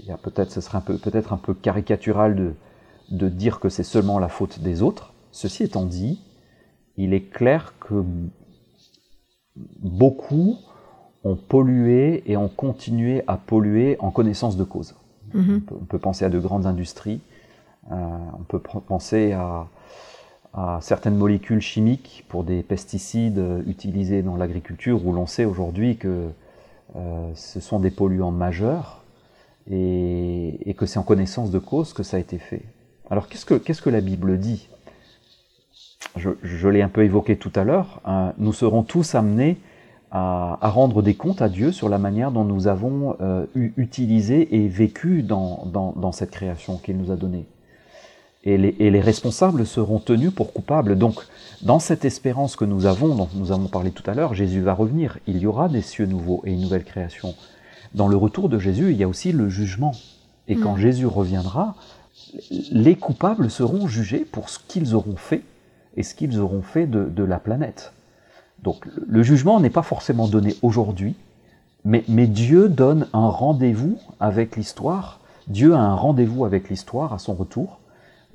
y a peut-être, ce serait peut-être un peu caricatural de, de dire que c'est seulement la faute des autres. Ceci étant dit, il est clair que beaucoup ont pollué et ont continué à polluer en connaissance de cause. Mhm. On, peut, penser à de grandes industries, euh, on peut penser à, certaines molécules chimiques pour des pesticides utilisés dans l'agriculture où l'on sait aujourd'hui que euh, ce sont des polluants majeurs et, que c'est en connaissance de cause que ça a été fait. Alors qu'est-ce que, qu'est-ce que la Bible dit? Je, l'ai un peu évoqué tout à l'heure, hein, nous serons tous amenés à, rendre des comptes à Dieu sur la manière dont nous avons euh, utilisé et vécu dans, dans, cette création qu'il nous a donnée. Et les, et les, responsables seront tenus pour coupables. Donc, dans cette espérance que nous avons, dont nous avons parlé tout à l'heure, Jésus va revenir. Il y aura des cieux nouveaux et une nouvelle création. Dans le retour de Jésus, il y a aussi le jugement. Et quand mm. Jésus reviendra, les coupables seront jugés pour ce qu'ils auront fait et ce qu'ils auront fait de, la planète. Donc le jugement n'est pas forcément donné aujourd'hui, mais, mais, Dieu donne un rendez-vous avec l'histoire. Dieu a un rendez-vous avec l'histoire à son retour,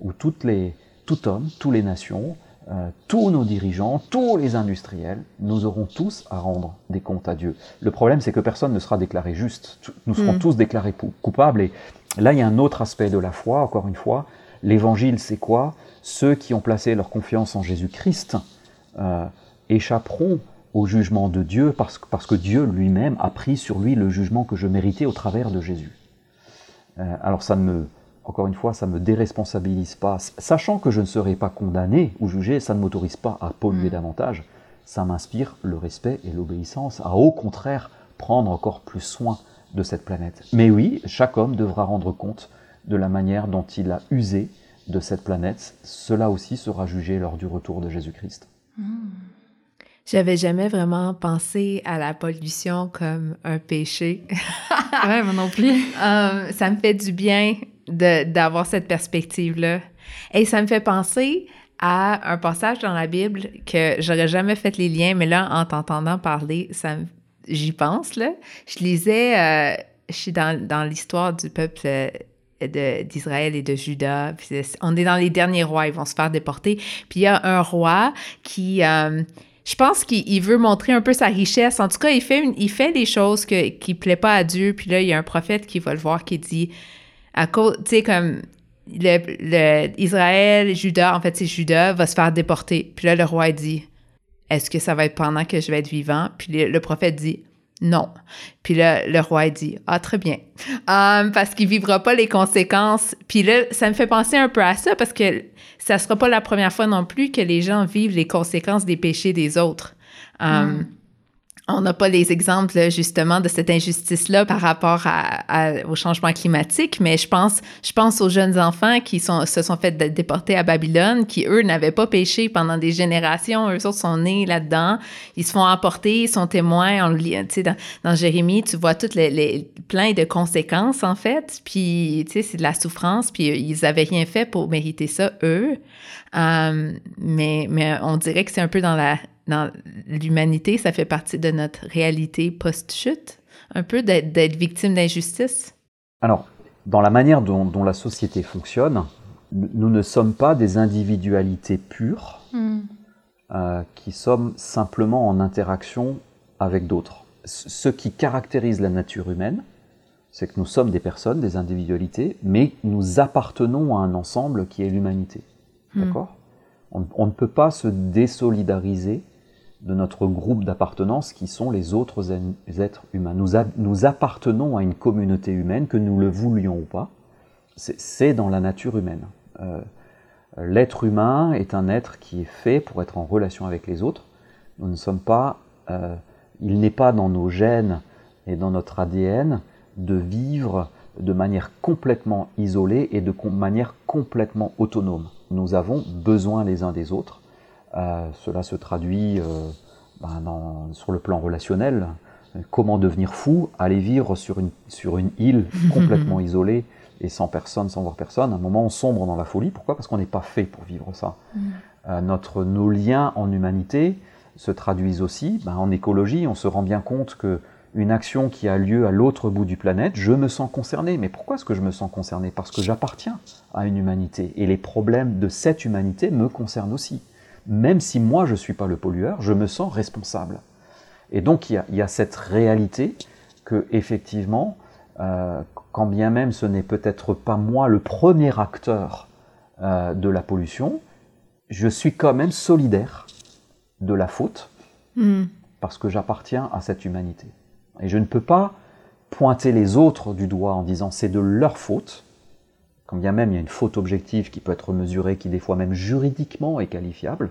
où toutes les, tout homme, toutes les nations, euh, tous nos dirigeants, tous les industriels, nous aurons tous à rendre des comptes à Dieu. Le problème, c'est que personne ne sera déclaré juste. Nous serons mm. tous déclarés coupables. Et là, il y a un autre aspect de la foi, encore une fois. L'évangile, c'est quoi? Ceux qui ont placé leur confiance en Jésus-Christ euh, échapperont au jugement de Dieu parce, parce que Dieu lui-même a pris sur lui le jugement que je méritais au travers de Jésus. Euh, alors ça ne me, encore une fois, ça ne me déresponsabilise pas. Sachant que je ne serai pas condamné ou jugé, ça ne m'autorise pas à polluer mm. davantage. Ça m'inspire le respect et l'obéissance, à au contraire prendre encore plus soin de cette planète. Mais oui, chaque homme devra rendre compte de la manière dont il a usé de cette planète, cela aussi sera jugé lors du retour de Jésus-Christ. Hmm. J'avais jamais vraiment pensé à la pollution comme un péché. [LAUGHS] ouais, moi non plus. [LAUGHS] Euh, ça me fait du bien d'avoir cette perspective-là. Et ça me fait penser à un passage dans la Bible que j'aurais jamais fait les liens, mais là, en t'entendant parler, ça j'y pense, là. Je lisais, euh, je suis dans, dans l'histoire du peuple euh, d'Israël et de Juda. on est dans les derniers rois, ils vont se faire déporter. Puis il y a un roi qui, euh, je pense qu'il veut montrer un peu sa richesse. En tout cas, il fait, il fait des choses que, qui ne plaît pas à Dieu. Puis là, il y a un prophète qui va le voir qui dit, à cause, tu sais, comme le, Israël, Juda, en fait, c'est Juda, va se faire déporter. Puis là, le roi dit, est-ce que ça va être pendant que je vais être vivant? Puis le prophète dit, non. Puis là, le roi dit, ah, très bien. Um, parce qu'il vivra pas les conséquences. Puis là, ça me fait penser un peu à ça parce que ça sera pas la première fois non plus que les gens vivent les conséquences des péchés des autres. Um, mm on n'a pas les exemples justement de cette injustice-là par rapport au changement climatique, mais je pense, aux jeunes enfants qui se sont fait déporter à Babylone, qui eux n'avaient pas péché pendant des générations, eux autres sont nés là-dedans, ils se font emporter, ils sont témoins, on dans, dans Jérémie, tu vois toutes les, les plein de conséquences en fait, puis tu c'est de la souffrance, puis ils avaient rien fait pour mériter ça eux, euh, mais mais on dirait que c'est un peu dans la dans l'humanité, ça fait partie de notre réalité post-chute, un peu d'être victime d'injustice? Alors, dans la manière dont, la société fonctionne, nous ne sommes pas des individualités pures hmm. euh, qui sommes simplement en interaction avec d'autres. Ce qui caractérise la nature humaine, c'est que nous sommes des personnes, des individualités, mais nous appartenons à un ensemble qui est l'humanité. Hmm. D'accord? On, ne peut pas se désolidariser de notre groupe d'appartenance qui sont les autres êtres humains. Nous, nous, appartenons à une communauté humaine, que nous le voulions ou pas. C'est dans la nature humaine. Euh, l'être humain est un être qui est fait pour être en relation avec les autres. Nous ne sommes pas, euh, il n'est pas dans nos gènes et dans notre ADN de vivre de manière complètement isolée et de manière complètement autonome. Nous avons besoin les uns des autres euh, cela se traduit euh, ben, sur le plan relationnel. Comment devenir fou Aller vivre sur une, sur une île [LAUGHS] complètement isolée et sans personne, sans voir personne. À un moment, on sombre dans la folie. Pourquoi? Parce qu'on n'est pas fait pour vivre ça. Mm. Euh, notre, nos liens en humanité se traduisent aussi ben, en écologie. On se rend bien compte que une action qui a lieu à l'autre bout du planète, je me sens concerné. Mais pourquoi est-ce que je me sens concerné? Parce que j'appartiens à une humanité. Et les problèmes de cette humanité me concernent aussi. même si moi je ne suis pas le pollueur, je me sens responsable. Et donc il y a, cette réalité que effectivement, euh, quand bien même ce n'est peut-être pas moi le premier acteur euh, de la pollution, je suis quand même solidaire de la faute hmm. parce que j'appartiens à cette humanité. Et je ne peux pas pointer les autres du doigt en disant c'est de leur faute, quand bien même il y a une faute objective qui peut être mesurée, qui des fois même juridiquement est qualifiable,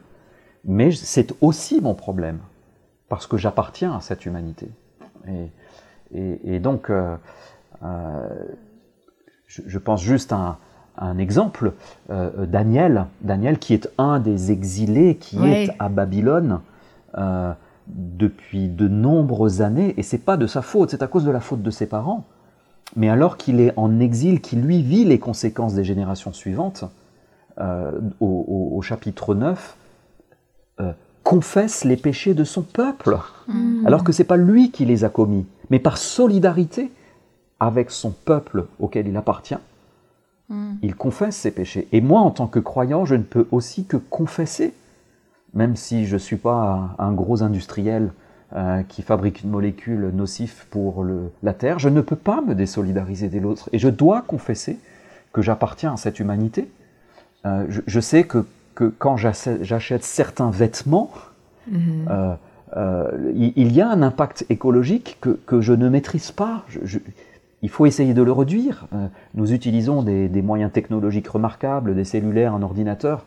mais c'est aussi mon problème, parce que j'appartiens à cette humanité. Et, donc, euh, euh, je, pense juste à un, exemple, euh, Daniel, Daniel qui est un des exilés qui est à Babylone depuis de nombreuses années, et c'est pas de sa faute, c'est à cause de la faute de ses parents. Mais alors qu'il est en exil, qui lui vit les conséquences des générations suivantes, au, chapitre 9, euh, confesse les péchés de son peuple, mm. alors que ce n'est pas lui qui les a commis, mais par solidarité avec son peuple auquel il appartient, mm. il confesse ses péchés. Et moi, en tant que croyant, je ne peux aussi que confesser, même si je ne suis pas un gros industriel euh, qui fabrique une molécule nocive pour la Terre, je ne peux pas me désolidariser des autres. Et je dois confesser que j'appartiens à cette humanité. Euh, je, sais que que quand j'achète certains vêtements, mhm. euh, il y a un impact écologique que, je ne maîtrise pas. il faut essayer de le réduire. Nous utilisons des, moyens technologiques remarquables, des cellulaires, un ordinateur,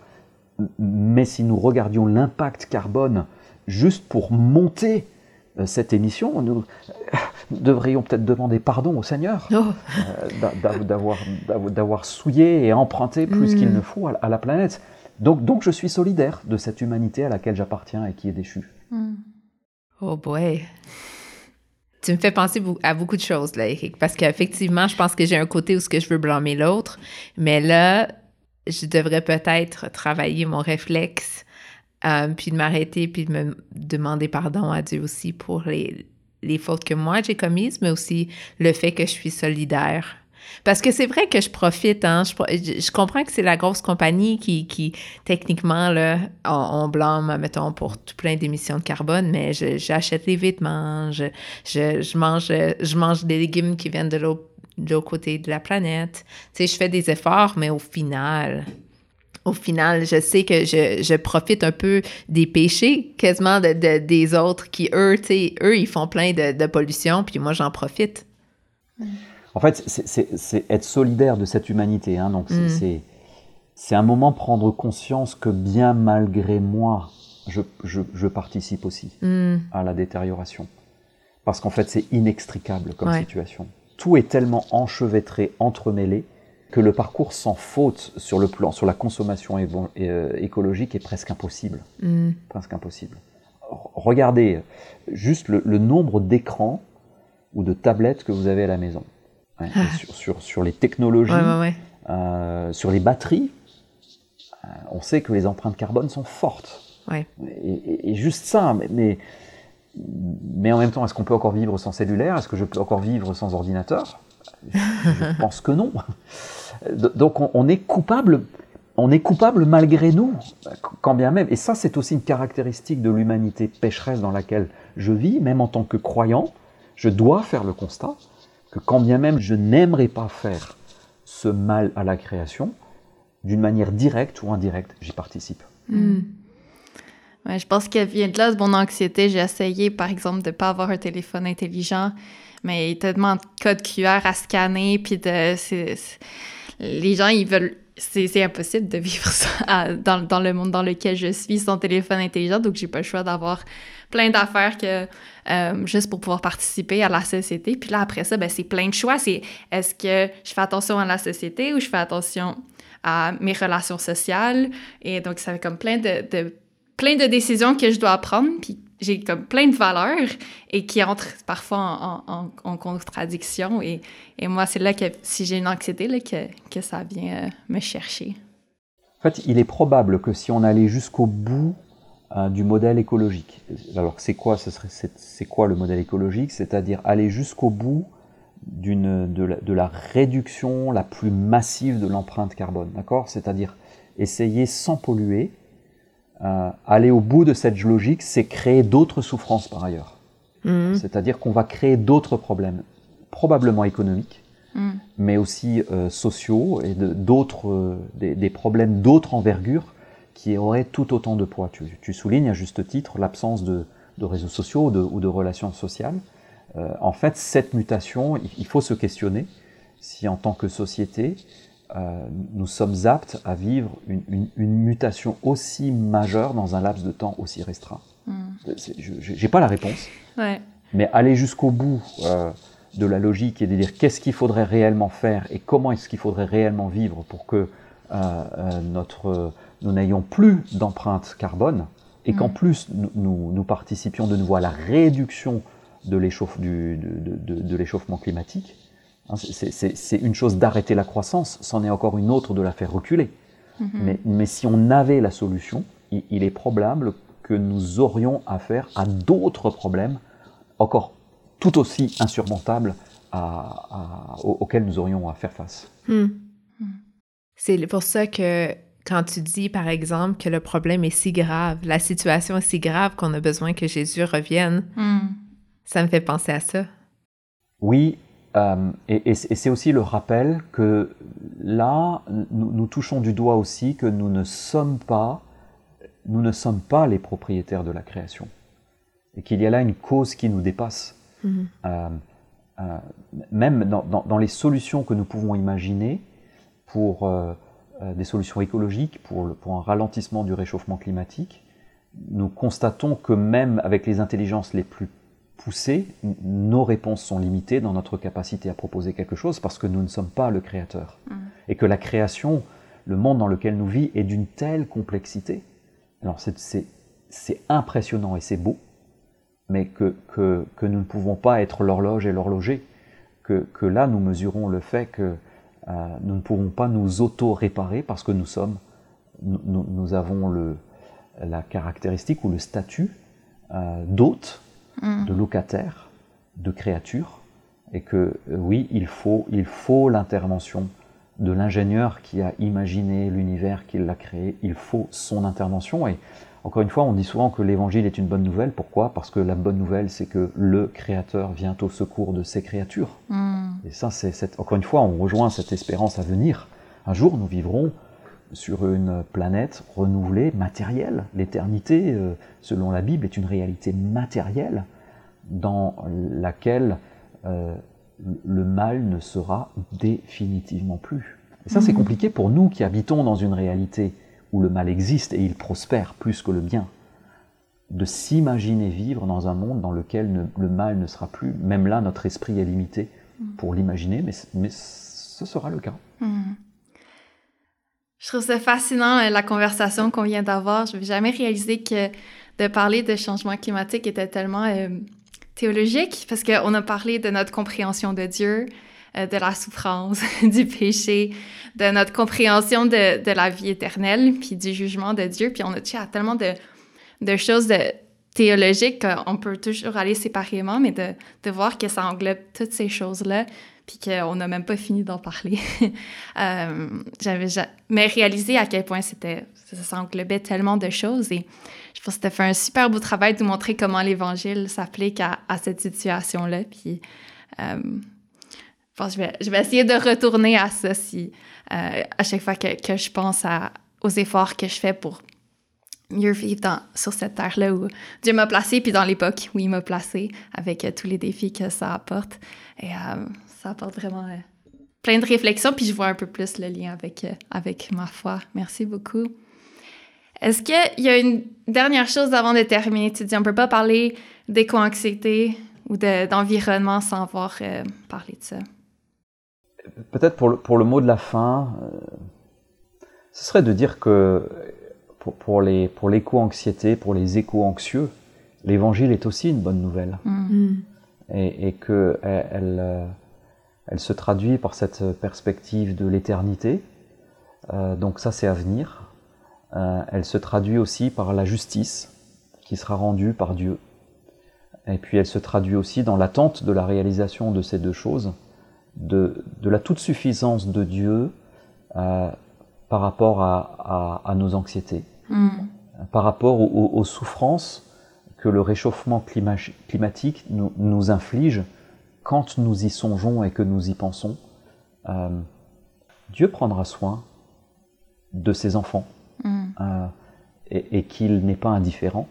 mais si nous regardions l'impact carbone juste pour monter cette émission, nous devrions peut-être demander pardon au Seigneur oh. d'avoir souillé et emprunté plus qu'il mhm. ne faut à la planète. Donc, donc je suis solidaire de cette humanité à laquelle j'appartiens et qui est déchue. Hmm. Oh boy. Tu me fais penser à beaucoup de choses, là, Eric, parce qu'effectivement, je pense que j'ai un côté où ce que je veux blâmer l'autre, mais là, je devrais peut-être travailler mon réflexe, euh, puis de m'arrêter, puis de me demander pardon à Dieu aussi pour les, les fautes que moi j'ai commises, mais aussi le fait que je suis solidaire parce que c'est vrai que je profite, hein. Je, comprends que c'est la grosse compagnie qui, qui techniquement, là, on, blâme, mettons, pour tout plein d'émissions de carbone, mais j'achète les vêtements, je, je, mange, je mange des légumes qui viennent de l'autre côté de la planète. Tu sais, je fais des efforts, mais au final, au final, je sais que je, je profite un peu des péchés quasiment de, des autres qui, eux, tu sais, eux, ils font plein de, de pollution, puis moi, j'en profite. En fait, c'est être solidaire de cette humanité. Hein, donc, mm. c'est un moment prendre conscience que bien malgré moi, je, je, participe aussi mm. à la détérioration. Parce qu'en fait, c'est inextricable comme situation. Tout est tellement enchevêtré, entremêlé, que le parcours sans faute sur le plan, sur la consommation euh, écologique est presque impossible. Mm. Presque impossible. Regardez juste le, le nombre d'écrans ou de tablettes que vous avez à la maison. Ah. sur, sur, les technologies, euh, sur les batteries, euh, on sait que les empreintes carbone sont fortes. Et, juste ça, mais, mais, en même temps, est-ce qu'on peut encore vivre sans cellulaire? Est-ce que je peux encore vivre sans ordinateur? Je pense que non. Donc on, est coupable. On est coupable malgré nous, quand bien même. Et ça, c'est aussi une caractéristique de l'humanité pécheresse dans laquelle je vis, même en tant que croyant. Je dois faire le constat que quand bien même je n'aimerais pas faire ce mal à la création, d'une manière directe ou indirecte, j'y participe. Hmm. Je pense qu'elle vient de là, de mon anxiété. J'ai essayé, par exemple, de ne pas avoir un téléphone intelligent, mais il y a tellement de QR à scanner, puis de... les gens, ils veulent... C'est impossible de vivre ça dans, dans, le monde dans lequel je suis sans téléphone intelligent, donc j'ai pas le choix d'avoir plein d'affaires que euh, juste pour pouvoir participer à la société. Puis là, après ça, ben, c'est plein de choix. C'est est-ce que je fais attention à la société ou je fais attention à mes relations sociales? Et donc, ça fait comme plein de plein de décisions que je dois prendre. Puis j'ai comme plein de valeurs et qui entrent parfois en, contradiction. Et, et, moi, c'est là que si j'ai une anxiété, là, que, que ça vient euh, me chercher. En fait, il est probable que si on allait jusqu'au bout Hein, du modèle écologique. Alors c'est quoi, c'est quoi le modèle écologique? C'est-à-dire aller jusqu'au bout d'une de, de, la réduction la plus massive de l'empreinte carbone, d'accord? C'est-à-dire essayer sans polluer euh, aller au bout de cette logique, c'est créer d'autres souffrances par ailleurs. Mhm. C'est-à-dire qu'on va créer d'autres problèmes, probablement économiques, Mm. mais aussi euh, sociaux et d'autres, euh, des, des problèmes d'autre envergure qui auraient tout autant de poids. Tu, tu soulignes à juste titre l'absence de, de réseaux sociaux ou de, ou de relations sociales. Euh, en fait, cette mutation, il, il faut se questionner si en tant que société, euh, nous sommes aptes à vivre une, une- une mutation aussi majeure dans un laps de temps aussi restreint. Mm. C'est- Je n'ai pas la réponse. Ouais. Mais aller jusqu'au bout euh, de la logique et de dire qu'est-ce qu'il faudrait réellement faire et comment est-ce qu'il faudrait réellement vivre pour que euh, notre, nous n'ayons plus d'empreinte carbone et qu'en Mm. plus nous, nous, nous participions de nouveau à la réduction de l'échauffement climatique. Hein, c'est- une chose d'arrêter la croissance, c'en est encore une autre de la faire reculer. Mhm. Mais, mais si on avait la solution, il, il est probable que nous aurions affaire à d'autres problèmes encore tout aussi insurmontables à- à- aux- auxquels nous aurions à faire face. Hmm. Hmm. C'est pour ça que quand tu dis, par exemple, que le problème est si grave, la situation est si grave qu'on a besoin que Jésus revienne, Mm. ça me fait penser à ça. Oui, euh, et, et c'est et c'est aussi le rappel que là, nous, nous touchons du doigt aussi que nous ne sommes pas, nous ne sommes pas les propriétaires de la création, et qu'il y a là une cause qui nous dépasse. Mhm. Euh, euh, même dans, dans- dans les solutions que nous pouvons imaginer pour des solutions écologiques, pour, le- pour un ralentissement du réchauffement climatique, nous constatons que même avec les intelligences les plus poussées, n- nos réponses sont limitées dans notre capacité à proposer quelque chose parce que nous ne sommes pas le créateur. Mm. Et que la création, le monde dans lequel nous vivons, est d'une telle complexité. Alors c'est- impressionnant et c'est beau, mais que, que, que nous ne pouvons pas être l'horloge et l'horloger, que, que là nous mesurons le fait que euh, nous ne pouvons pas nous auto-réparer parce que nous sommes, nous, nous- nous avons le, la caractéristique ou le statut euh, d'hôte, Mm. de locataire, de créature, et que euh, oui, il faut, il faut l'intervention de l'ingénieur qui a imaginé l'univers, qui l'a créé, il faut son intervention. Et encore une fois, on dit souvent que l'évangile est une bonne nouvelle. Pourquoi? Parce que la bonne nouvelle, c'est que le Créateur vient au secours de ses créatures. Mm. Et ça, c'est cette- encore une fois, on rejoint cette espérance à venir. Un jour, nous vivrons sur une planète renouvelée, matérielle. L'éternité, euh, selon la Bible, est une réalité matérielle dans laquelle euh, le mal ne sera définitivement plus. Et ça, c'est Mhm. compliqué pour nous qui habitons dans une réalité où le mal existe et il prospère plus que le bien. De s'imaginer vivre dans un monde dans lequel ne- le mal ne sera plus. Même là, notre esprit est limité pour l'imaginer, mais, mais ce sera le cas. Hmm. Je trouve ça fascinant, euh, la conversation qu'on vient d'avoir. Je n'avais jamais réalisé que de parler de changement climatique était tellement euh, théologique, parce qu'on a parlé de notre compréhension de Dieu, euh, de la souffrance, [LAUGHS] du péché, de notre compréhension de, la vie éternelle, puis du jugement de Dieu. Puis on a touché à tellement de, choses de théologiques qu'on peut toujours aller séparément, mais de voir que ça englobe toutes ces choses-là, puis qu'on n'a même pas fini d'en parler. [LAUGHS] Euh, j'avais jamais réalisé à quel point c'était ça, englobait tellement de choses et je pense que c'était fait un super beau travail de montrer comment l'évangile s'applique à, cette situation-là. Puis euh, je je vais, essayer de retourner à ça si euh, à chaque fois que, je pense aux efforts que je fais pour mieux vivre dans, sur cette terre-là où Dieu m'a placé, puis dans l'époque où il m'a placé, avec tous les défis que ça apporte. Et ça apporte vraiment euh, plein de réflexions, puis je vois un peu plus le lien avec, euh, avec ma foi. Merci beaucoup. Est-ce qu'il y a une dernière chose avant de terminer? Tu dis, on peut pas parler d'éco-anxiété ou de- d'environnement sans avoir euh, parlé de ça? Peut-être pour le, pour le mot de la fin, euh, ce serait de dire que pour, pour les pour l'éco-anxiété, pour les éco-anxieux, l'évangile est aussi une bonne nouvelle Mm. Hmm. et, et que elle, elle, euh, elle se traduit par cette perspective de l'éternité. Euh, donc ça, c'est à venir. Euh, elle se traduit aussi par la justice qui sera rendue par Dieu. Et puis elle se traduit aussi dans l'attente de la réalisation de ces deux choses, de, de la toute suffisance de Dieu euh, par rapport à, à- à nos anxiétés. Mm. par rapport aux, souffrances que le réchauffement climatique nous, inflige quand nous y songeons et que nous y pensons. Euh, Dieu prendra soin de ses enfants mm. euh, et, qu'il n'est pas indifférent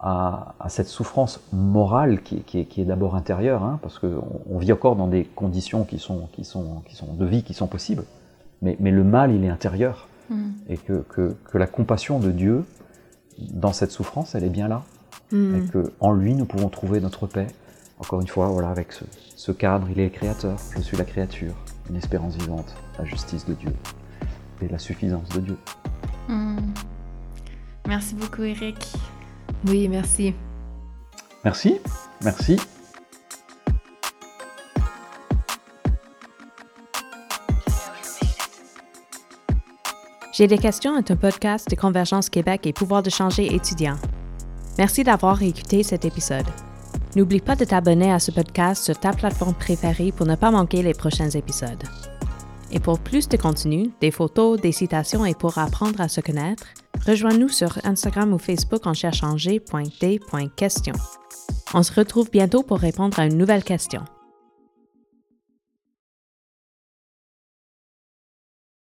à, cette souffrance morale qui, est d'abord intérieure, hein, parce qu'on vit encore dans des conditions qui sont, qui sont, qui sont de vie qui sont possibles, mais, mais le mal, il est intérieur. Mm. Et que, que, que, la compassion de Dieu dans cette souffrance, elle est bien là. Mm. Et qu'en lui, nous pouvons trouver notre paix. Encore une fois, voilà, avec ce, ce cadre, il est le créateur, je suis la créature, une espérance vivante, la justice de Dieu et la suffisance de Dieu. Mm. Merci beaucoup, Eric. Oui, merci. Merci, merci. J'ai des questions est un podcast de Convergence Québec et Pouvoir de changer étudiants. Merci d'avoir écouté cet épisode. N'oublie pas de t'abonner à ce podcast sur ta plateforme préférée pour ne pas manquer les prochains épisodes. Et pour plus de contenu, des photos, des citations et pour apprendre à se connaître, rejoins-nous sur Instagram ou Facebook en cherchant g.d.question. On se retrouve bientôt pour répondre à une nouvelle question.